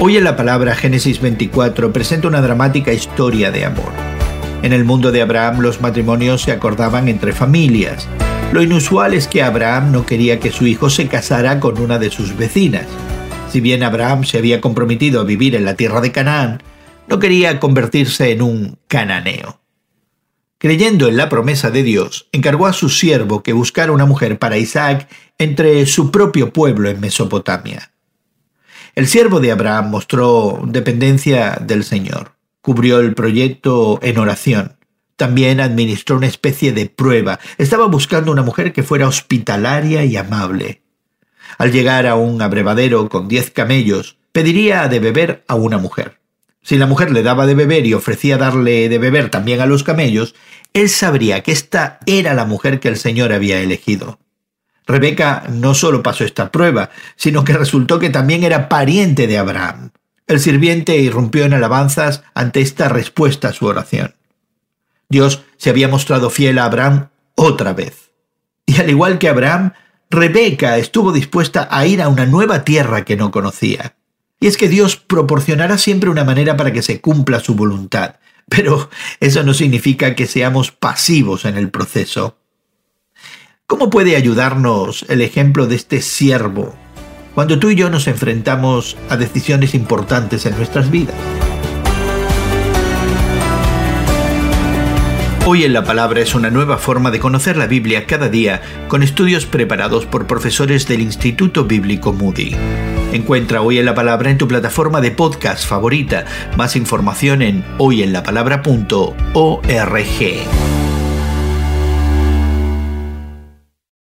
Hoy en la palabra Génesis 24 presenta una dramática historia de amor. En el mundo de Abraham los matrimonios se acordaban entre familias. Lo inusual es que Abraham no quería que su hijo se casara con una de sus vecinas. Si bien Abraham se había comprometido a vivir en la tierra de Canaán, no quería convertirse en un cananeo. Creyendo en la promesa de Dios, encargó a su siervo que buscara una mujer para Isaac entre su propio pueblo en Mesopotamia. El siervo de Abraham mostró dependencia del Señor, cubrió el proyecto en oración, también administró una especie de prueba, estaba buscando una mujer que fuera hospitalaria y amable. Al llegar a un abrevadero con diez camellos, pediría de beber a una mujer. Si la mujer le daba de beber y ofrecía darle de beber también a los camellos, él sabría que esta era la mujer que el Señor había elegido. Rebeca no solo pasó esta prueba, sino que resultó que también era pariente de Abraham. El sirviente irrumpió en alabanzas ante esta respuesta a su oración. Dios se había mostrado fiel a Abraham otra vez. Y al igual que Abraham, Rebeca estuvo dispuesta a ir a una nueva tierra que no conocía. Y es que Dios proporcionará siempre una manera para que se cumpla su voluntad, pero eso no significa que seamos pasivos en el proceso. ¿Cómo puede ayudarnos el ejemplo de este siervo cuando tú y yo nos enfrentamos a decisiones importantes en nuestras vidas? Hoy en la Palabra es una nueva forma de conocer la Biblia cada día con estudios preparados por profesores del Instituto Bíblico Moody. Encuentra Hoy en la Palabra en tu plataforma de podcast favorita. Más información en hoyenlapalabra.org.